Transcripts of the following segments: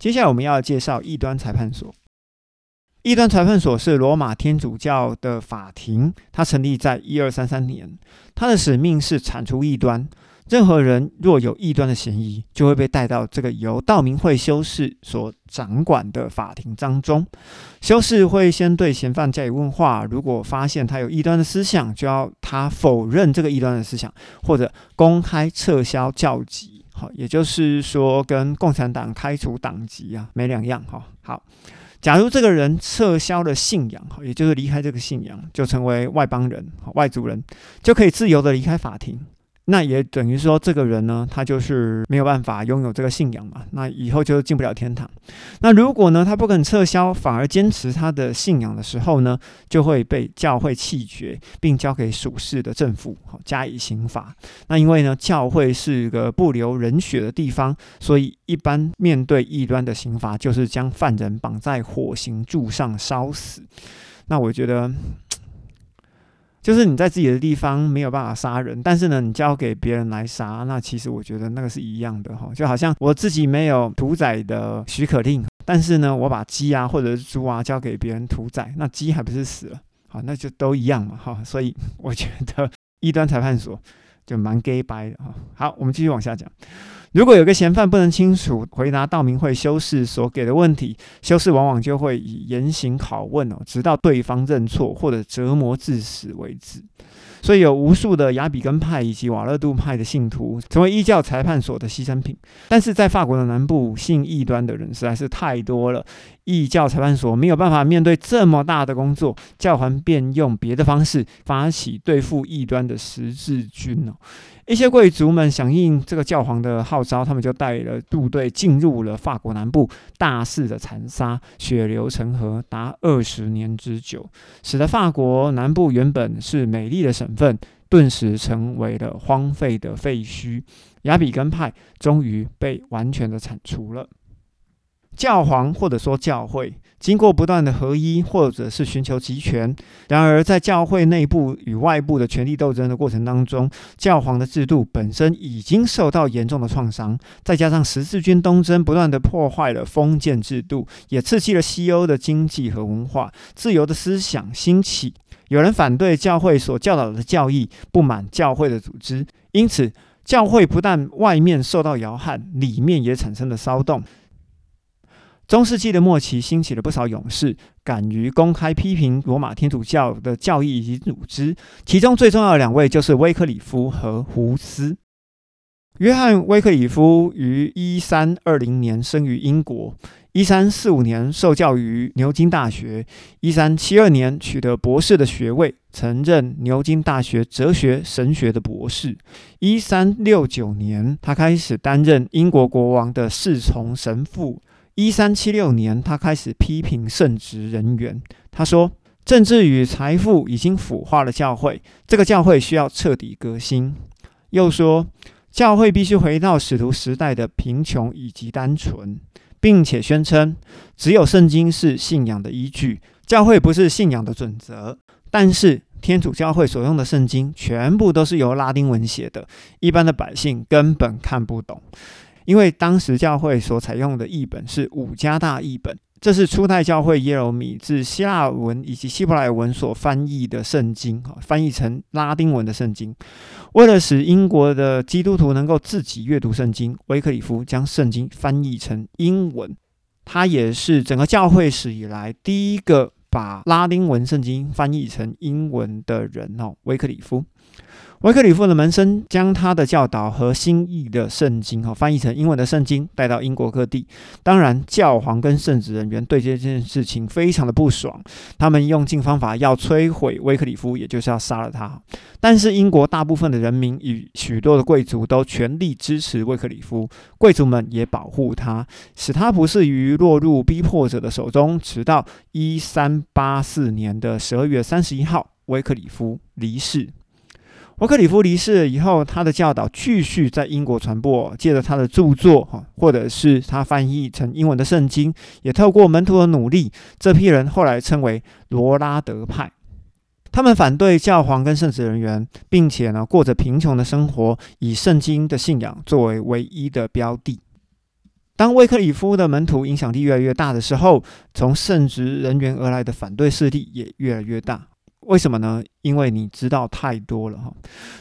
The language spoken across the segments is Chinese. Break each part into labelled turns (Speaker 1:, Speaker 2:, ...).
Speaker 1: 接下来我们要介绍异端裁判所。异端裁判所是罗马天主教的法庭，它成立在一二三三年，它的使命是铲除异端。任何人若有异端的嫌疑，就会被带到这个由道明会修士所掌管的法庭当中。修士会先对嫌犯加以问话，如果发现他有异端的思想，就要他否认这个异端的思想，或者公开撤销教籍。好，也就是说，跟共产党开除党籍啊，没两样。哈，好，假如这个人撤销了信仰，也就是离开这个信仰，就成为外邦人、外族人，就可以自由的离开法庭。那也等于说，这个人呢，他就是没有办法拥有这个信仰嘛，那以后就进不了天堂。那如果呢，他不肯撤销，反而坚持他的信仰的时候呢，就会被教会弃绝，并交给属世的政府好加以刑罚。那因为呢，教会是个不留人血的地方，所以一般面对异端的刑罚，就是将犯人绑在火刑柱上烧死。那我觉得。就是你在自己的地方没有办法杀人，但是呢，你交给别人来杀，那其实我觉得那个是一样的哈，就好像我自己没有屠宰的许可令，但是呢，我把鸡啊或者是猪啊交给别人屠宰，那鸡还不是死了？好，那就都一样嘛哈，所以我觉得 一端裁判所就蛮 gay 白的哈。好，我们继续往下讲。如果有个嫌犯不能清楚回答道明会修士所给的问题，修士往往就会以严刑拷问哦，直到对方认错或者折磨致死为止。所以有无数的雅比根派以及瓦勒杜派的信徒成为异教裁判所的牺牲品。但是在法国的南部，信异端的人实在是太多了，异教裁判所没有办法面对这么大的工作，教皇便用别的方式发起对付异端的十字军哦。一些贵族们响应这个教皇的号召，他们就带了部队进入了法国南部，大肆的残杀，血流成河，达二十年之久，使得法国南部原本是美丽的省份，顿时成为了荒废的废墟。雅比根派终于被完全的铲除了。教皇或者说教会，经过不断的合一，或者是寻求集权。然而，在教会内部与外部的权力斗争的过程当中，教皇的制度本身已经受到严重的创伤。再加上十字军东征不断的破坏了封建制度，也刺激了西欧的经济和文化，自由的思想兴起。有人反对教会所教导的教义，不满教会的组织，因此教会不但外面受到摇撼，里面也产生了骚动。中世纪的末期，兴起了不少勇士，敢于公开批评罗马天主教的教义以及组织。其中最重要的两位就是威克里夫和胡斯。约翰·威克里夫于一三二零年生于英国，一三四五年受教于牛津大学，一三七二年取得博士的学位，曾任牛津大学哲学神学的博士。一三六九年，他开始担任英国国王的侍从神父。一三七六年，他开始批评圣职人员。他说：“政治与财富已经腐化了教会，这个教会需要彻底革新。”又说：“教会必须回到使徒时代的贫穷以及单纯，并且宣称只有圣经是信仰的依据，教会不是信仰的准则。但是天主教会所用的圣经全部都是由拉丁文写的，一般的百姓根本看不懂。”因为当时教会所采用的译本是五加大译本，这是初代教会耶罗米自希腊文以及希伯来文所翻译的圣经，哈，翻译成拉丁文的圣经。为了使英国的基督徒能够自己阅读圣经，威克里夫将圣经翻译成英文。他也是整个教会史以来第一个把拉丁文圣经翻译成英文的人哦，威克里夫。维克里夫的门生将他的教导和新译的圣经，哈翻译成英文的圣经带到英国各地。当然，教皇跟圣职人员对这件事情非常的不爽，他们用尽方法要摧毁维克里夫，也就是要杀了他。但是，英国大部分的人民与许多的贵族都全力支持维克里夫，贵族们也保护他，使他不至于落入逼迫者的手中。直到一三八四年的十二月三十一号，维克里夫离世。维克里夫离世了以后，他的教导继续在英国传播。借着他的著作，哈，或者是他翻译成英文的圣经，也透过门徒的努力，这批人后来称为罗拉德派。他们反对教皇跟圣职人员，并且呢，过着贫穷的生活，以圣经的信仰作为唯一的标的。当威克里夫的门徒影响力越来越大的时候，从圣职人员而来的反对势力也越来越大。为什么呢？因为你知道太多了哈。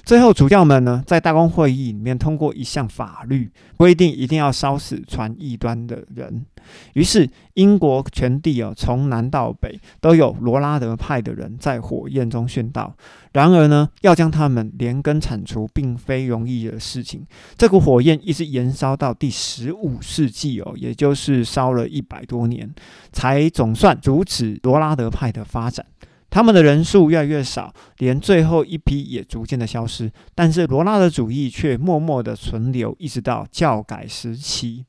Speaker 1: 最后，主教们呢，在大公会议里面通过一项法律，规定一定要烧死传异端的人。于是，英国全地哦，从南到北都有罗拉德派的人在火焰中殉道。然而呢，要将他们连根铲除，并非容易的事情。这股火焰一直延烧到第十五世纪哦，也就是烧了一百多年，才总算阻止罗拉德派的发展。他们的人数越来越少，连最后一批也逐渐的消失。但是罗拉的主义却默默的存留，一直到教改时期。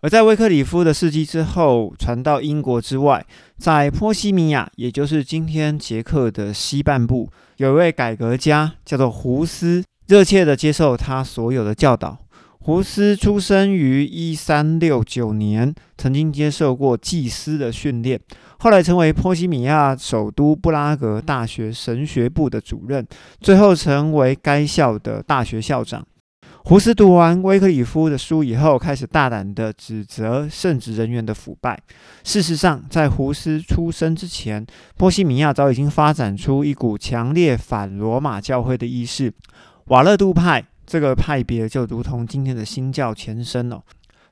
Speaker 1: 而在威克里夫的事迹之后，传到英国之外，在波西米亚，也就是今天捷克的西半部，有一位改革家叫做胡斯，热切的接受他所有的教导。胡斯出生于一三六九年，曾经接受过祭司的训练，后来成为波西米亚首都布拉格大学神学部的主任，最后成为该校的大学校长。胡斯读完威克里夫的书以后，开始大胆地指责圣职人员的腐败。事实上，在胡斯出生之前，波西米亚早已经发展出一股强烈反罗马教会的意识——瓦勒杜派。这个派别就如同今天的新教前身哦，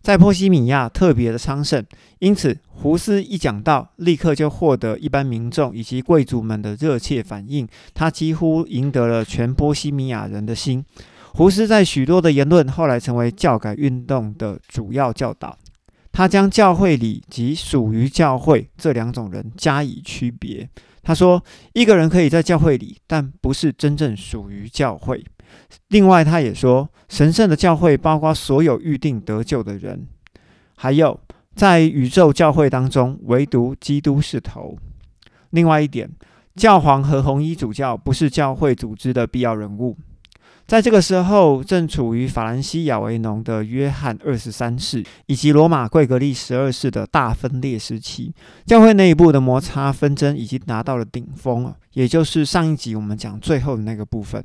Speaker 1: 在波西米亚特别的昌盛，因此胡斯一讲到，立刻就获得一般民众以及贵族们的热切反应，他几乎赢得了全波西米亚人的心。胡斯在许多的言论后来成为教改运动的主要教导，他将教会里及属于教会这两种人加以区别。他说，一个人可以在教会里，但不是真正属于教会。另外，他也说，神圣的教会包括所有预定得救的人，还有在宇宙教会当中，唯独基督是头。另外一点，教皇和红衣主教不是教会组织的必要人物。在这个时候，正处于法兰西亚维农的约翰二十三世以及罗马贵格利十二世的大分裂时期，教会内部的摩擦纷争已经达到了顶峰也就是上一集我们讲最后的那个部分。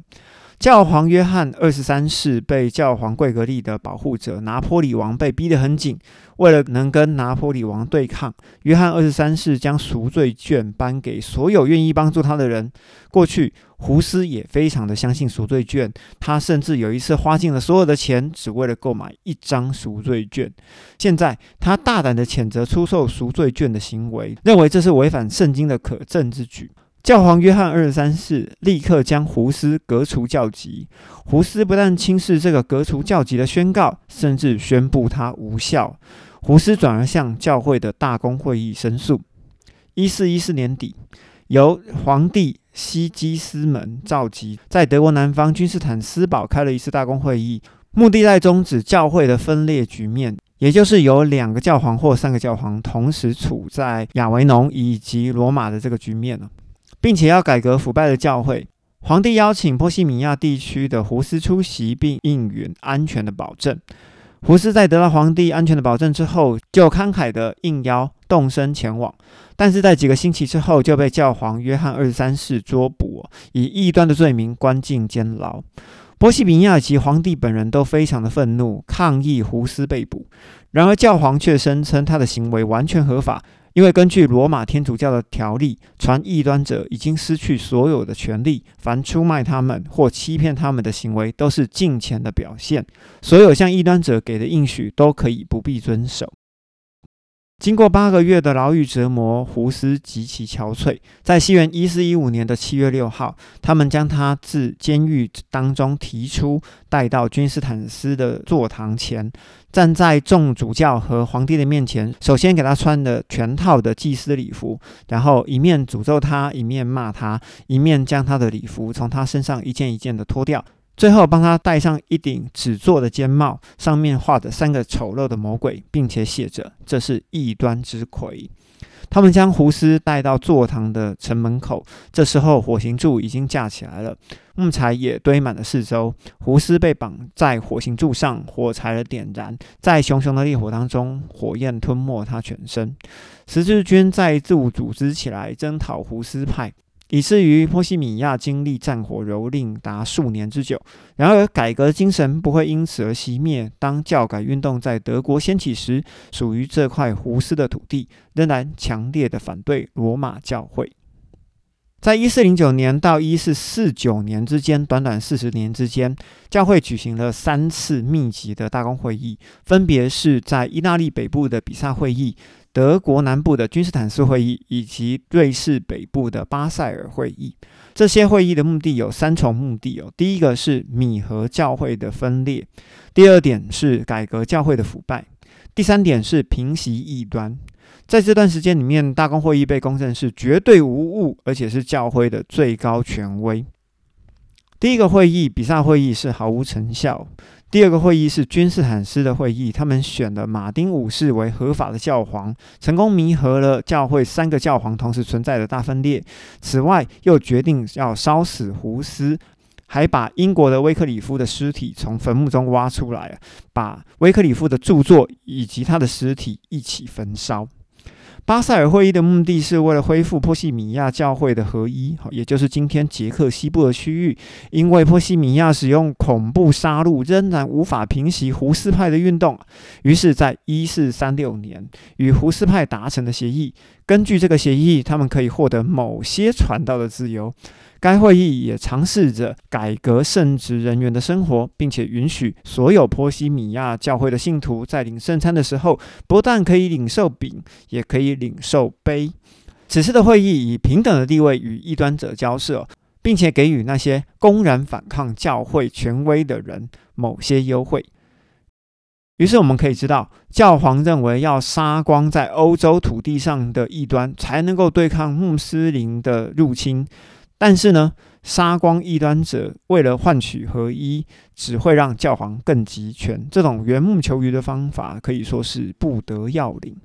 Speaker 1: 教皇约翰二十三世被教皇贵格利的保护者拿坡里王被逼得很紧，为了能跟拿坡里王对抗，约翰二十三世将赎罪券颁给所有愿意帮助他的人。过去胡斯也非常的相信赎罪券，他甚至有一次花尽了所有的钱，只为了购买一张赎罪券。现在他大胆的谴责出售赎罪券的行为，认为这是违反圣经的可憎之举。教皇约翰二十三世立刻将胡斯革除教籍。胡斯不但轻视这个革除教籍的宣告，甚至宣布他无效。胡斯转而向教会的大公会议申诉。一四一四年底，由皇帝西基斯门召集，在德国南方君士坦斯堡开了一次大公会议，目的在终止教会的分裂局面，也就是有两个教皇或三个教皇同时处在亚维农以及罗马的这个局面呢。并且要改革腐败的教会，皇帝邀请波西米亚地区的胡斯出席，并应允安全的保证。胡斯在得到皇帝安全的保证之后，就慷慨的应邀动身前往。但是在几个星期之后，就被教皇约翰二十三世捉捕，以异端的罪名关进监牢。波西米亚及皇帝本人都非常的愤怒，抗议胡斯被捕。然而教皇却声称他的行为完全合法。因为根据罗马天主教的条例，传异端者已经失去所有的权利，凡出卖他们或欺骗他们的行为都是敬虔的表现，所有向异端者给的应许都可以不必遵守。经过八个月的牢狱折磨，胡斯极其憔悴。在西元一四一五年的七月六号，他们将他自监狱当中提出，带到君士坦斯的座堂前，站在众主教和皇帝的面前，首先给他穿了全套的祭司礼服，然后一面诅咒他，一面骂他，一面将他的礼服从他身上一件一件的脱掉。最后，帮他戴上一顶纸做的尖帽，上面画着三个丑陋的魔鬼，并且写着“这是异端之魁”。他们将胡斯带到座堂的城门口，这时候火刑柱已经架起来了，木材也堆满了四周。胡斯被绑在火刑柱上，火柴的点燃，在熊熊的烈火当中，火焰吞没他全身。十字军再度组织起来征讨胡斯派。以至于波西米亚经历战火蹂躏达数年之久。然而，改革精神不会因此而熄灭。当教改运动在德国掀起时，属于这块胡斯的土地仍然强烈的反对罗马教会。在一四零九年到一四四九年之间，短短四十年之间，教会举行了三次密集的大公会议，分别是在意大利北部的比萨会议。德国南部的君士坦斯会议以及瑞士北部的巴塞尔会议，这些会议的目的有三重目的哦。第一个是米和教会的分裂，第二点是改革教会的腐败，第三点是平息异端。在这段时间里面，大公会议被公认是绝对无误，而且是教会的最高权威。第一个会议，比萨会议是毫无成效。第二个会议是君士坦斯的会议，他们选了马丁五世为合法的教皇，成功弥合了教会三个教皇同时存在的大分裂。此外，又决定要烧死胡斯，还把英国的威克里夫的尸体从坟墓中挖出来，把威克里夫的著作以及他的尸体一起焚烧。巴塞尔会议的目的是为了恢复波西米亚教会的合一，也就是今天捷克西部的区域。因为波西米亚使用恐怖杀戮，仍然无法平息胡斯派的运动，于是，在一四三六年与胡斯派达成的协议。根据这个协议，他们可以获得某些传道的自由。该会议也尝试着改革圣职人员的生活，并且允许所有波西米亚教会的信徒在领圣餐的时候，不但可以领受饼，也可以领受杯。此次的会议以平等的地位与异端者交涉，并且给予那些公然反抗教会权威的人某些优惠。于是我们可以知道，教皇认为要杀光在欧洲土地上的异端，才能够对抗穆斯林的入侵。但是呢，杀光异端者，为了换取合一，只会让教皇更集权。这种缘木求鱼的方法可以说是不得要领。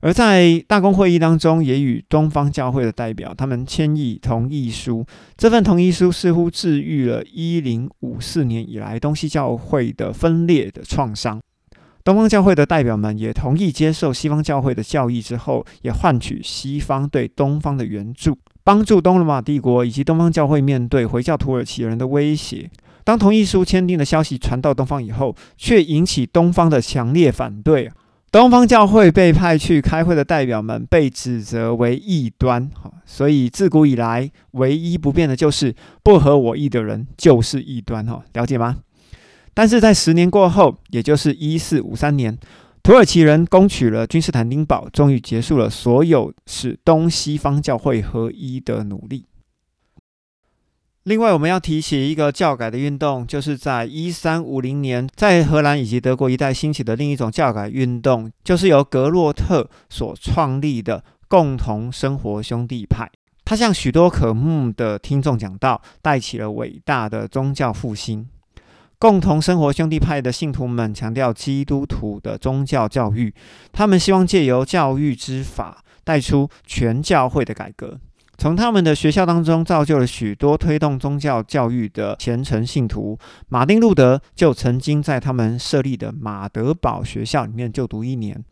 Speaker 1: 而在大公会议当中，也与东方教会的代表他们签议同意书。这份同意书似乎治愈了一零五四年以来东西教会的分裂的创伤。东方教会的代表们也同意接受西方教会的教义之后，也换取西方对东方的援助。帮助东罗马帝国以及东方教会面对回教土耳其人的威胁。当同意书签订的消息传到东方以后，却引起东方的强烈反对。东方教会被派去开会的代表们被指责为异端。所以自古以来，唯一不变的就是不合我意的人就是异端。哈，了解吗？但是在十年过后，也就是一四五三年。土耳其人攻取了君士坦丁堡，终于结束了所有使东西方教会合一的努力。另外，我们要提起一个教改的运动，就是在一三五零年，在荷兰以及德国一带兴起的另一种教改运动，就是由格洛特所创立的共同生活兄弟派。他向许多渴慕的听众讲道，带起了伟大的宗教复兴。共同生活兄弟派的信徒们强调基督徒的宗教教育，他们希望借由教育之法带出全教会的改革。从他们的学校当中造就了许多推动宗教教育的虔诚信徒。马丁路德就曾经在他们设立的马德堡学校里面就读一年。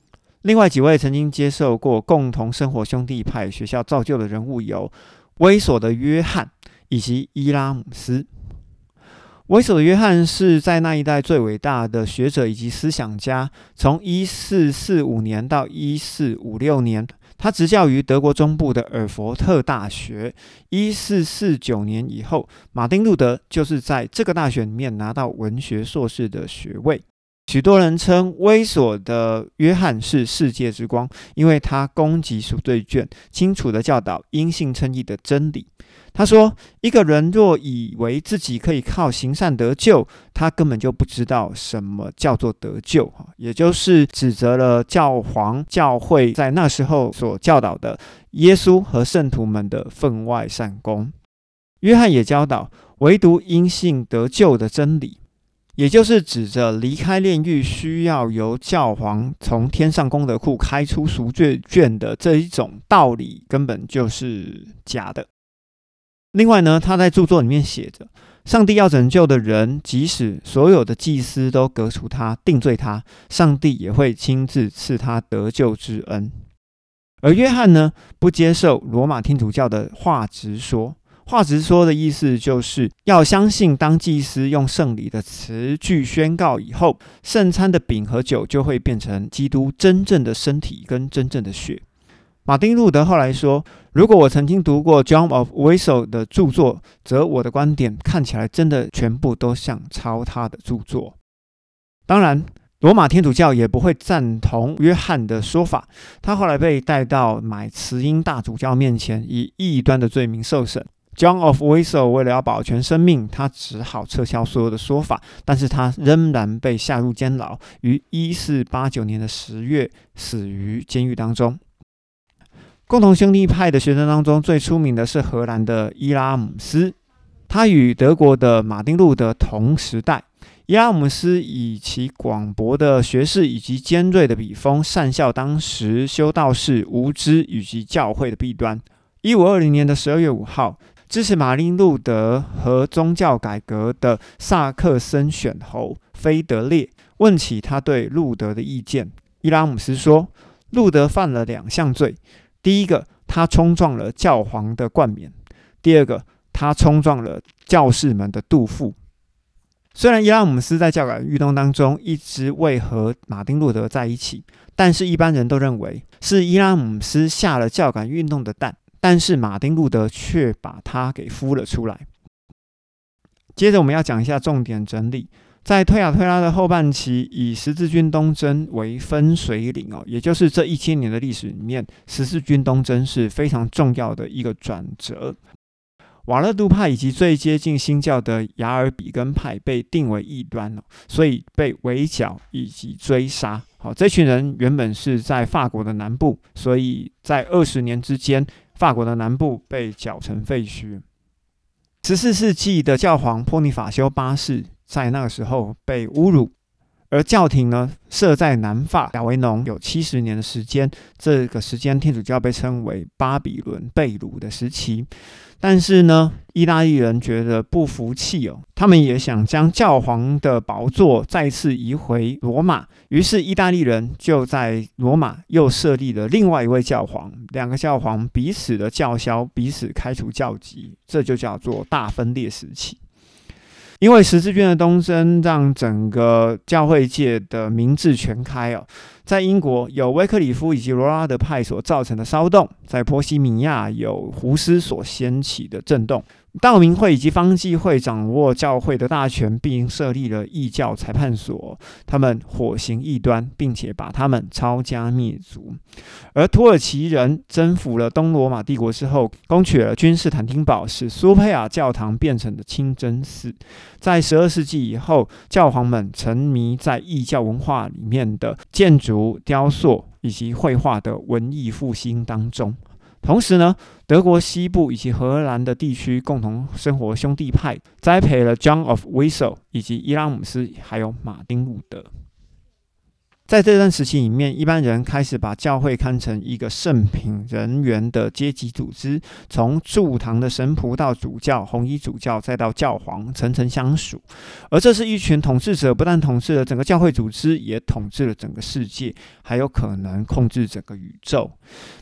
Speaker 1: 另外几位曾经接受过共同生活兄弟派学校造就的人物有威索的约翰以及伊拉姆斯。维索的约翰是在那一代最伟大的学者以及思想家。从一四四五年到一四五六年，他执教于德国中部的尔佛特大学。一四四九年以后，马丁路德就是在这个大学里面拿到文学硕士的学位。许多人称威索的约翰是世界之光，因为他攻击赎罪券，清楚的教导因信称义的真理。他说：“一个人若以为自己可以靠行善得救，他根本就不知道什么叫做得救。”哈，也就是指责了教皇教会在那时候所教导的耶稣和圣徒们的分外善功。约翰也教导唯独因信得救的真理，也就是指着离开炼狱需要由教皇从天上功德库开出赎罪券的这一种道理，根本就是假的。另外呢，他在著作里面写着：上帝要拯救的人，即使所有的祭司都革除他、定罪他，上帝也会亲自赐他得救之恩。而约翰呢，不接受罗马天主教的话直说。话直说的意思就是要相信，当祭司用圣礼的词句宣告以后，圣餐的饼和酒就会变成基督真正的身体跟真正的血。马丁路德后来说：“如果我曾经读过 John of Wessel 的著作，则我的观点看起来真的全部都像抄他的著作。”当然。罗马天主教也不会赞同约翰的说法。他后来被带到买慈音大主教面前，以异端的罪名受审。John of Wessel 为了要保全生命，他只好撤销所有的说法，但是他仍然被下入监牢，于一四八九年的十月死于监狱当中。共同兄弟派的学生当中，最出名的是荷兰的伊拉姆斯，他与德国的马丁路德同时代。伊拉姆斯以其广博的学识以及尖锐的笔锋，善笑当时修道士无知以及教会的弊端。一五二零年的十二月五号，支持马丁路德和宗教改革的萨克森选侯菲德烈问起他对路德的意见。伊拉姆斯说：“路德犯了两项罪，第一个，他冲撞了教皇的冠冕；第二个，他冲撞了教士们的肚腹。”虽然伊拉姆斯在教改运动当中一直未和马丁路德在一起，但是一般人都认为是伊拉姆斯下了教改运动的蛋，但是马丁路德却把他给孵了出来。接着我们要讲一下重点整理，在推亚推拉的后半期，以十字军东征为分水岭哦，也就是这一千年的历史里面，十字军东征是非常重要的一个转折。瓦勒杜派以及最接近新教的雅尔比根派被定为异端了，所以被围剿以及追杀。好，这群人原本是在法国的南部，所以在二十年之间，法国的南部被搅成废墟。十四世纪的教皇波尼法修八世在那个时候被侮辱。而教廷呢，设在南法亚维农有七十年的时间，这个时间天主教被称为巴比伦被掳的时期。但是呢，意大利人觉得不服气哦，他们也想将教皇的宝座再次移回罗马。于是，意大利人就在罗马又设立了另外一位教皇，两个教皇彼此的叫嚣，彼此开除教籍，这就叫做大分裂时期。因为十字军的东征，让整个教会界的名字全开哦。在英国有威克里夫以及罗拉德派所造成的骚动，在波西米亚有胡斯所掀起的震动。道明会以及方济会掌握教会的大权，并设立了异教裁判所。他们火刑异端，并且把他们抄家灭族。而土耳其人征服了东罗马帝国之后，攻取了君士坦丁堡，使苏佩尔教堂变成了清真寺。在十二世纪以后，教皇们沉迷在异教文化里面的建筑、如雕塑以及绘画的文艺复兴当中。同时呢，德国西部以及荷兰的地区共同生活兄弟派栽培了 John of Wessel 以及伊拉姆斯，还有马丁伍德。在这段时期里面，一般人开始把教会看成一个圣品人员的阶级组织，从驻堂的神仆到主教、红衣主教，再到教皇，层层相属。而这是一群统治者，不但统治了整个教会组织，也统治了整个世界，还有可能控制整个宇宙。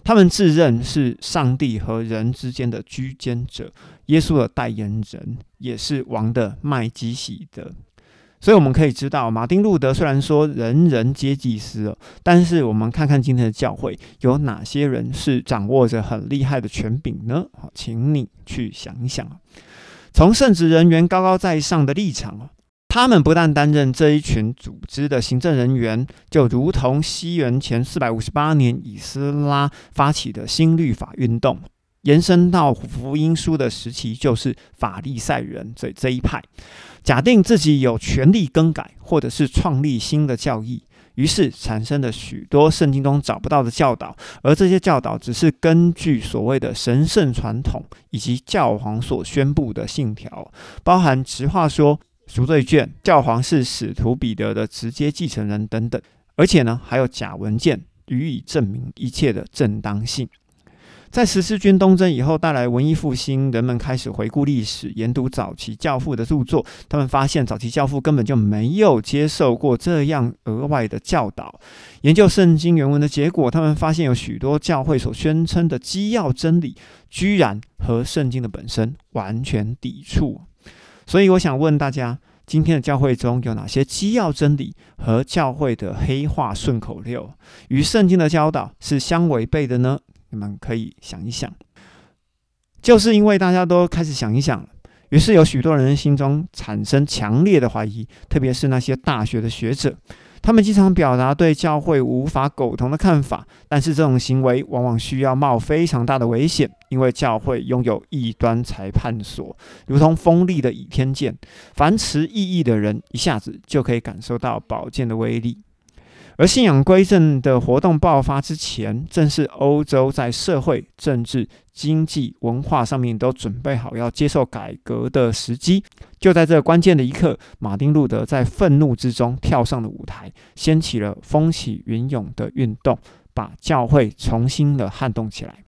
Speaker 1: 他们自认是上帝和人之间的居间者，耶稣的代言人，也是王的麦基喜德。所以我们可以知道，马丁路德虽然说人人皆祭司，但是我们看看今天的教会有哪些人是掌握着很厉害的权柄呢？好，请你去想一想从圣职人员高高在上的立场他们不但担任这一群组织的行政人员，就如同西元前四百五十八年以斯拉发起的新律法运动。延伸到福音书的时期，就是法利赛人这这一派，假定自己有权利更改或者是创立新的教义，于是产生了许多圣经中找不到的教导，而这些教导只是根据所谓的神圣传统以及教皇所宣布的信条，包含实话说、赎罪券、教皇是使徒彼得的直接继承人等等，而且呢还有假文件予以证明一切的正当性。在十字军东征以后带来文艺复兴，人们开始回顾历史，研读早期教父的著作。他们发现早期教父根本就没有接受过这样额外的教导。研究圣经原文的结果，他们发现有许多教会所宣称的基要真理，居然和圣经的本身完全抵触。所以，我想问大家：今天的教会中有哪些基要真理和教会的黑话顺口溜与圣经的教导是相违背的呢？你们可以想一想，就是因为大家都开始想一想于是有许多人心中产生强烈的怀疑，特别是那些大学的学者，他们经常表达对教会无法苟同的看法。但是这种行为往往需要冒非常大的危险，因为教会拥有异端裁判所，如同锋利的倚天剑，凡持异议的人一下子就可以感受到宝剑的威力。而信仰归正的活动爆发之前，正是欧洲在社会、政治、经济、文化上面都准备好要接受改革的时机。就在这关键的一刻，马丁·路德在愤怒之中跳上了舞台，掀起了风起云涌的运动，把教会重新的撼动起来。